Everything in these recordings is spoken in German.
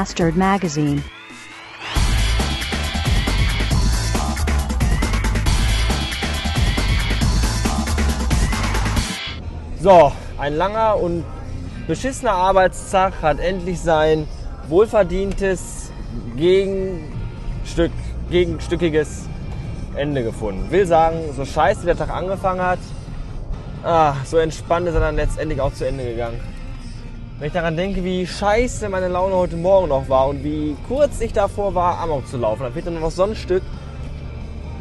Bastard Magazine. So, ein langer und beschissener Arbeitstag hat endlich sein wohlverdientes Gegenstück, gegenstückiges Ende gefunden. Will sagen, so scheiße der Tag angefangen hat, ah, so entspannt ist er dann letztendlich auch zu Ende gegangen. Wenn ich daran denke, wie scheiße meine Laune heute Morgen noch war und wie kurz ich davor war, Amok zu laufen, dann fehlt nur noch so ein Stück,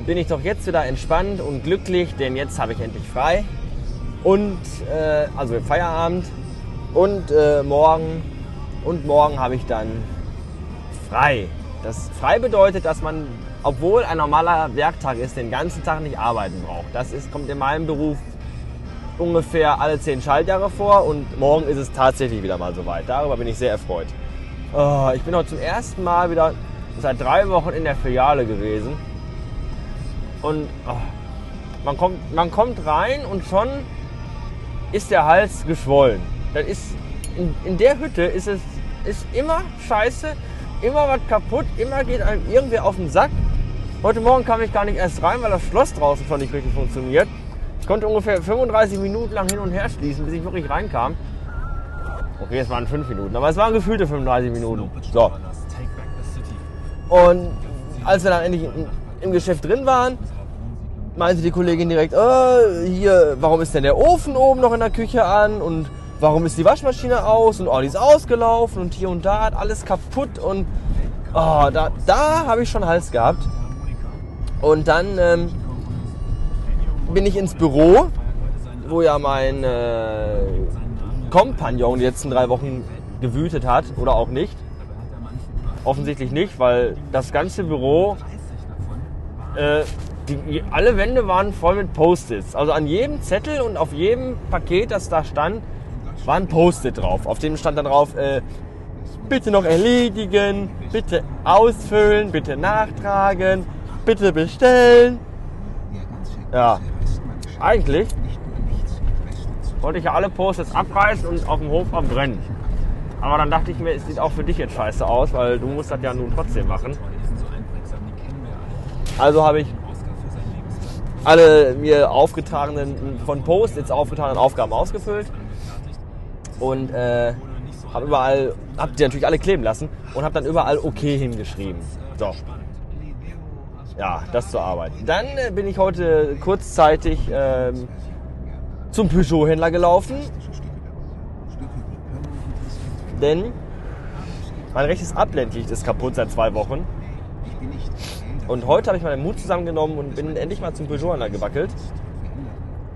bin ich doch jetzt wieder entspannt und glücklich, denn jetzt habe ich endlich frei. Und, äh, also Feierabend. Und äh, morgen, und morgen habe ich dann frei. Das frei bedeutet, dass man, obwohl ein normaler Werktag ist, den ganzen Tag nicht arbeiten braucht. Das ist, kommt in meinem Beruf ungefähr alle zehn Schaltjahre vor und morgen ist es tatsächlich wieder mal soweit. Darüber bin ich sehr erfreut. Oh, ich bin heute zum ersten Mal wieder seit drei Wochen in der Filiale gewesen. Und oh, man, kommt, man kommt rein und schon ist der Hals geschwollen. Das ist, in, in der Hütte ist es ist immer scheiße, immer was kaputt, immer geht einem irgendwer auf den Sack. Heute Morgen kam ich gar nicht erst rein, weil das Schloss draußen schon nicht richtig funktioniert. Ich konnte ungefähr 35 Minuten lang hin und her schließen, bis ich wirklich reinkam. Okay, es waren 5 Minuten, aber es waren gefühlte 35 Minuten. So. Und als wir dann endlich im, Geschäft drin waren, meinte die Kollegin direkt, oh, hier, warum ist denn der Ofen oben noch in der Küche an und warum ist die Waschmaschine aus und oh, die ist ausgelaufen und hier und da hat alles kaputt und oh, da, da habe ich schon Hals gehabt. Und dann ähm, bin ich ins Büro, wo ja mein äh, Kompagnon die letzten drei Wochen gewütet hat oder auch nicht. Offensichtlich nicht, weil das ganze Büro, äh, die, alle Wände waren voll mit Post-its. Also an jedem Zettel und auf jedem Paket, das da stand, war ein Post-it drauf. Auf dem stand dann drauf, äh, bitte noch erledigen, bitte ausfüllen, bitte nachtragen, bitte bestellen. Ja, eigentlich wollte ich ja alle Post-its abreißen und auf dem Hof verbrennen. Aber dann dachte ich mir, es sieht auch für dich jetzt scheiße aus, weil du musst das ja nun trotzdem machen. Also habe ich alle mir aufgetragenen, von Post-its aufgetragenen Aufgaben ausgefüllt und äh, habe überall, hab die natürlich alle kleben lassen und habe dann überall okay hingeschrieben. So. Ja, das zur Arbeit. Dann äh, bin ich heute kurzzeitig ähm, zum Peugeot-Händler gelaufen, denn mein rechtes Abblendlicht ist kaputt seit zwei Wochen. Und heute habe ich meinen Mut zusammengenommen und bin endlich mal zum Peugeot-Händler gewackelt.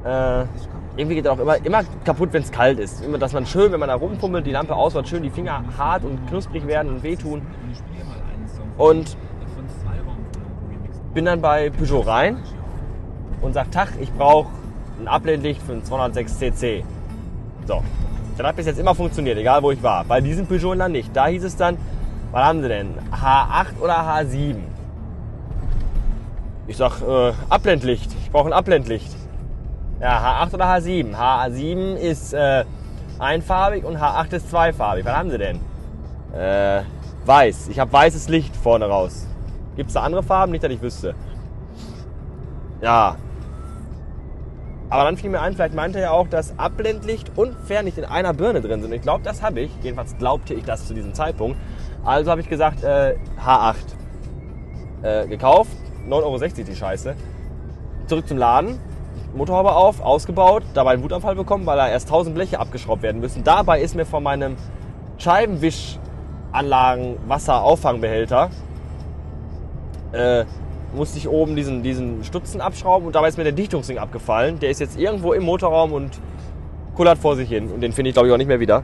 Äh, irgendwie geht er auch immer, immer kaputt, wenn es kalt ist. Immer, dass man schön, wenn man da rumpummelt, die Lampe ausmacht, schön die Finger hart und knusprig werden und wehtun. Und bin dann bei Peugeot rein und sag, Tach, ich brauche ein Abblendlicht für ein 206 cc. So, dann hat bis jetzt immer funktioniert, egal wo ich war. Bei diesem Peugeot dann nicht. Da hieß es dann, was haben sie denn? H8 oder H7? Ich sag, äh, Abblendlicht. Ich brauche ein Abblendlicht. Ja, H8 oder H7? H7 ist äh, einfarbig und H8 ist zweifarbig. Was haben sie denn? Äh, weiß. Ich habe weißes Licht vorne raus. Gibt es da andere Farben? Nicht, dass ich wüsste. Ja. Aber dann fiel mir ein, vielleicht meinte er auch, dass Abblendlicht und Fernlicht in einer Birne drin sind. Ich glaube, das habe ich. Jedenfalls glaubte ich das zu diesem Zeitpunkt. Also habe ich gesagt, äh, H8. Äh, gekauft. 9,60 Euro die Scheiße. Zurück zum Laden. Motorhaube auf, ausgebaut, dabei einen Wutanfall bekommen, weil da erst 1000 Bleche abgeschraubt werden müssen. Dabei ist mir von meinem Scheibenwischanlagen Wasserauffangbehälter äh, musste ich oben diesen, diesen Stutzen abschrauben und dabei ist mir der Dichtungsring abgefallen. Der ist jetzt irgendwo im Motorraum und kullert vor sich hin. Und den finde ich, glaube ich, auch nicht mehr wieder.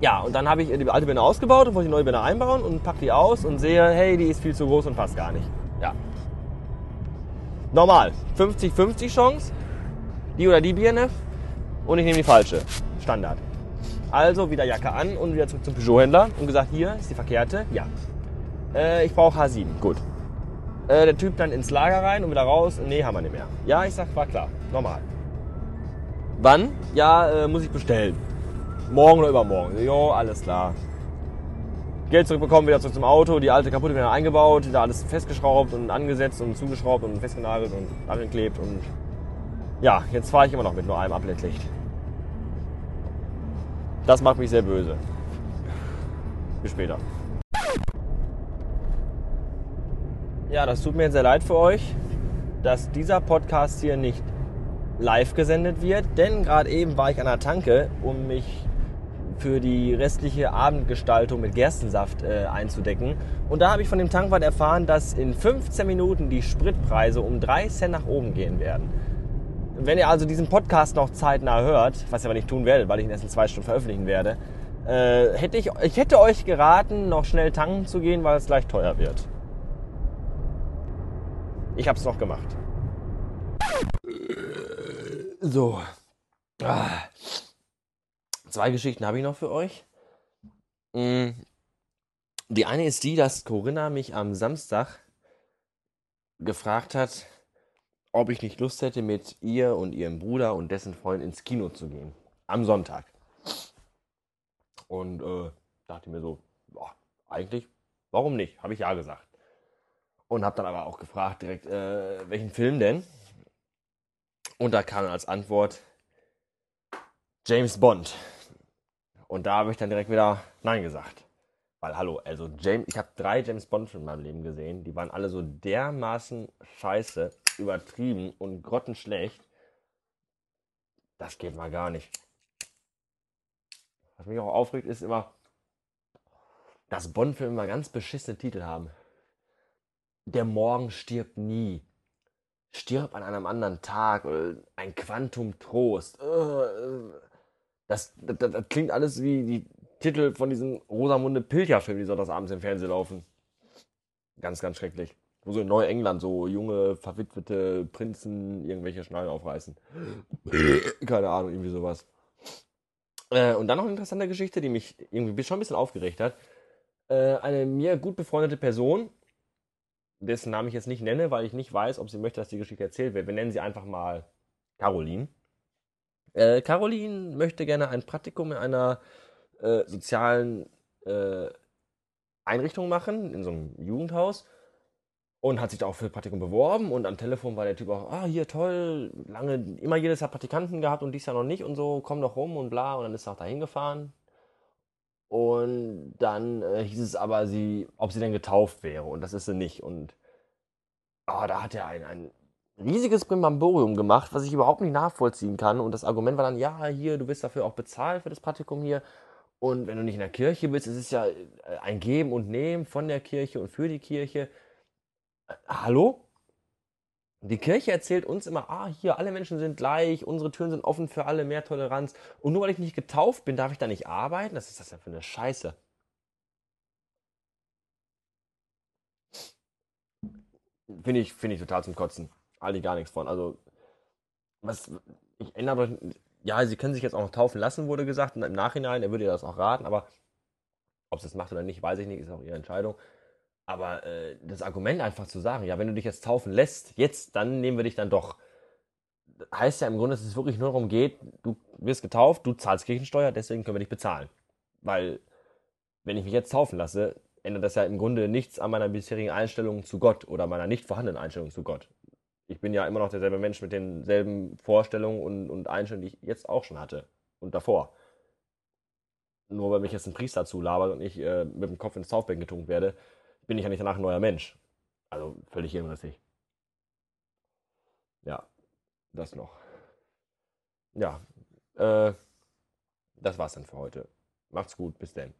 Ja, und dann habe ich die alte Birne ausgebaut und wollte die neue Birne einbauen und packe die aus und sehe, hey, die ist viel zu groß und passt gar nicht. Ja. Normal. 50-50 Chance. Die oder die Birne. Und ich nehme die falsche. Standard. Also wieder Jacke an und wieder zurück zum Peugeot-Händler und gesagt, hier ist die verkehrte. Ja. Äh, ich brauche H7. Gut. Äh, der Typ dann ins Lager rein und wieder raus. Nee, haben wir nicht mehr. Ja, ich sag, war klar. Normal. Wann? Ja, äh, muss ich bestellen. Morgen oder übermorgen. Jo, alles klar. Geld zurückbekommen, wieder zurück zum Auto, die alte kaputte wieder eingebaut, da alles festgeschraubt und angesetzt und zugeschraubt und festgenagelt und angeklebt und ja, jetzt fahre ich immer noch mit nur einem Ablettlicht. Das macht mich sehr böse. Bis später. Ja, das tut mir sehr leid für euch, dass dieser Podcast hier nicht live gesendet wird, denn gerade eben war ich an der Tanke, um mich für die restliche Abendgestaltung mit Gerstensaft äh, einzudecken. Und da habe ich von dem Tankwart erfahren, dass in 15 Minuten die Spritpreise um 3 Cent nach oben gehen werden. Wenn ihr also diesen Podcast noch zeitnah hört, was ihr aber nicht tun werdet, weil ich ihn erst in zwei Stunden veröffentlichen werde, äh, hätte ich, ich hätte euch geraten, noch schnell tanken zu gehen, weil es gleich teuer wird. Ich habe es noch gemacht. So. Ah. Zwei Geschichten habe ich noch für euch. Mm. Die eine ist die, dass Corinna mich am Samstag gefragt hat, ob ich nicht Lust hätte, mit ihr und ihrem Bruder und dessen Freund ins Kino zu gehen. Am Sonntag. Und äh, dachte mir so, boah, eigentlich, warum nicht? Habe ich ja gesagt. Und habe dann aber auch gefragt direkt, äh, welchen Film denn? Und da kam als Antwort James Bond. Und da habe ich dann direkt wieder Nein gesagt. Weil, hallo, also James, ich habe drei James Bond-Filme in meinem Leben gesehen. Die waren alle so dermaßen scheiße, übertrieben und grottenschlecht. Das geht mal gar nicht. Was mich auch aufregt, ist immer, dass Bond-Filme immer ganz beschissene Titel haben. Der Morgen stirbt nie. Stirb an einem anderen Tag. Ein Quantum Trost. Das, das, das klingt alles wie die Titel von diesem Rosamunde Pilcher-Film, die so das abends im Fernsehen laufen. Ganz, ganz schrecklich. Wo so in Neuengland so junge, verwitwete Prinzen irgendwelche Schnallen aufreißen. Keine Ahnung, irgendwie sowas. Äh, und dann noch eine interessante Geschichte, die mich irgendwie schon ein bisschen aufgeregt hat. Äh, eine mir gut befreundete Person, dessen Namen ich jetzt nicht nenne, weil ich nicht weiß, ob sie möchte, dass die Geschichte erzählt wird. Wir nennen sie einfach mal Caroline. Äh, Caroline möchte gerne ein Praktikum in einer äh, sozialen äh, Einrichtung machen, in so einem Jugendhaus. Und hat sich da auch für Praktikum beworben und am Telefon war der Typ auch, ah, hier toll, lange, immer jedes Jahr Praktikanten gehabt und dies Jahr noch nicht und so, komm doch rum und bla. Und dann ist er auch da hingefahren. Und dann äh, hieß es aber, sie, ob sie denn getauft wäre. Und das ist sie nicht. Und oh, da hat er ein, ein riesiges Brimbamborium gemacht, was ich überhaupt nicht nachvollziehen kann. Und das Argument war dann, ja, hier, du wirst dafür auch bezahlt für das Praktikum hier. Und wenn du nicht in der Kirche bist, ist es ja äh, ein Geben und Nehmen von der Kirche und für die Kirche. Hallo? Die Kirche erzählt uns immer, ah, hier, alle Menschen sind gleich, unsere Türen sind offen für alle, mehr Toleranz. Und nur weil ich nicht getauft bin, darf ich da nicht arbeiten? Was ist das denn für eine Scheiße? Finde ich, find ich total zum Kotzen. Halte gar nichts von. Also, was, ich ändere ja, sie können sich jetzt auch noch taufen lassen, wurde gesagt. Und im Nachhinein, er würde ihr das auch raten, aber ob sie es macht oder nicht, weiß ich nicht, ist auch ihre Entscheidung. Aber äh, das Argument einfach zu sagen, ja, wenn du dich jetzt taufen lässt, jetzt, dann nehmen wir dich dann doch. Heißt ja im Grunde, dass es wirklich nur darum geht, du wirst getauft, du zahlst Kirchensteuer, deswegen können wir dich bezahlen. Weil, wenn ich mich jetzt taufen lasse, ändert das ja im Grunde nichts an meiner bisherigen Einstellung zu Gott oder meiner nicht vorhandenen Einstellung zu Gott ich bin ja immer noch derselbe Mensch mit denselben Vorstellungen und, und Einstellungen, die ich jetzt auch schon hatte und davor. Nur weil mich jetzt ein Priester zulabert und ich äh, mit dem Kopf ins Taufbecken getunkt werde, bin ich ja nicht danach ein neuer Mensch. Also völlig hirnrissig. Ja, das noch. Ja, äh, das war's dann für heute. Macht's gut, bis denn.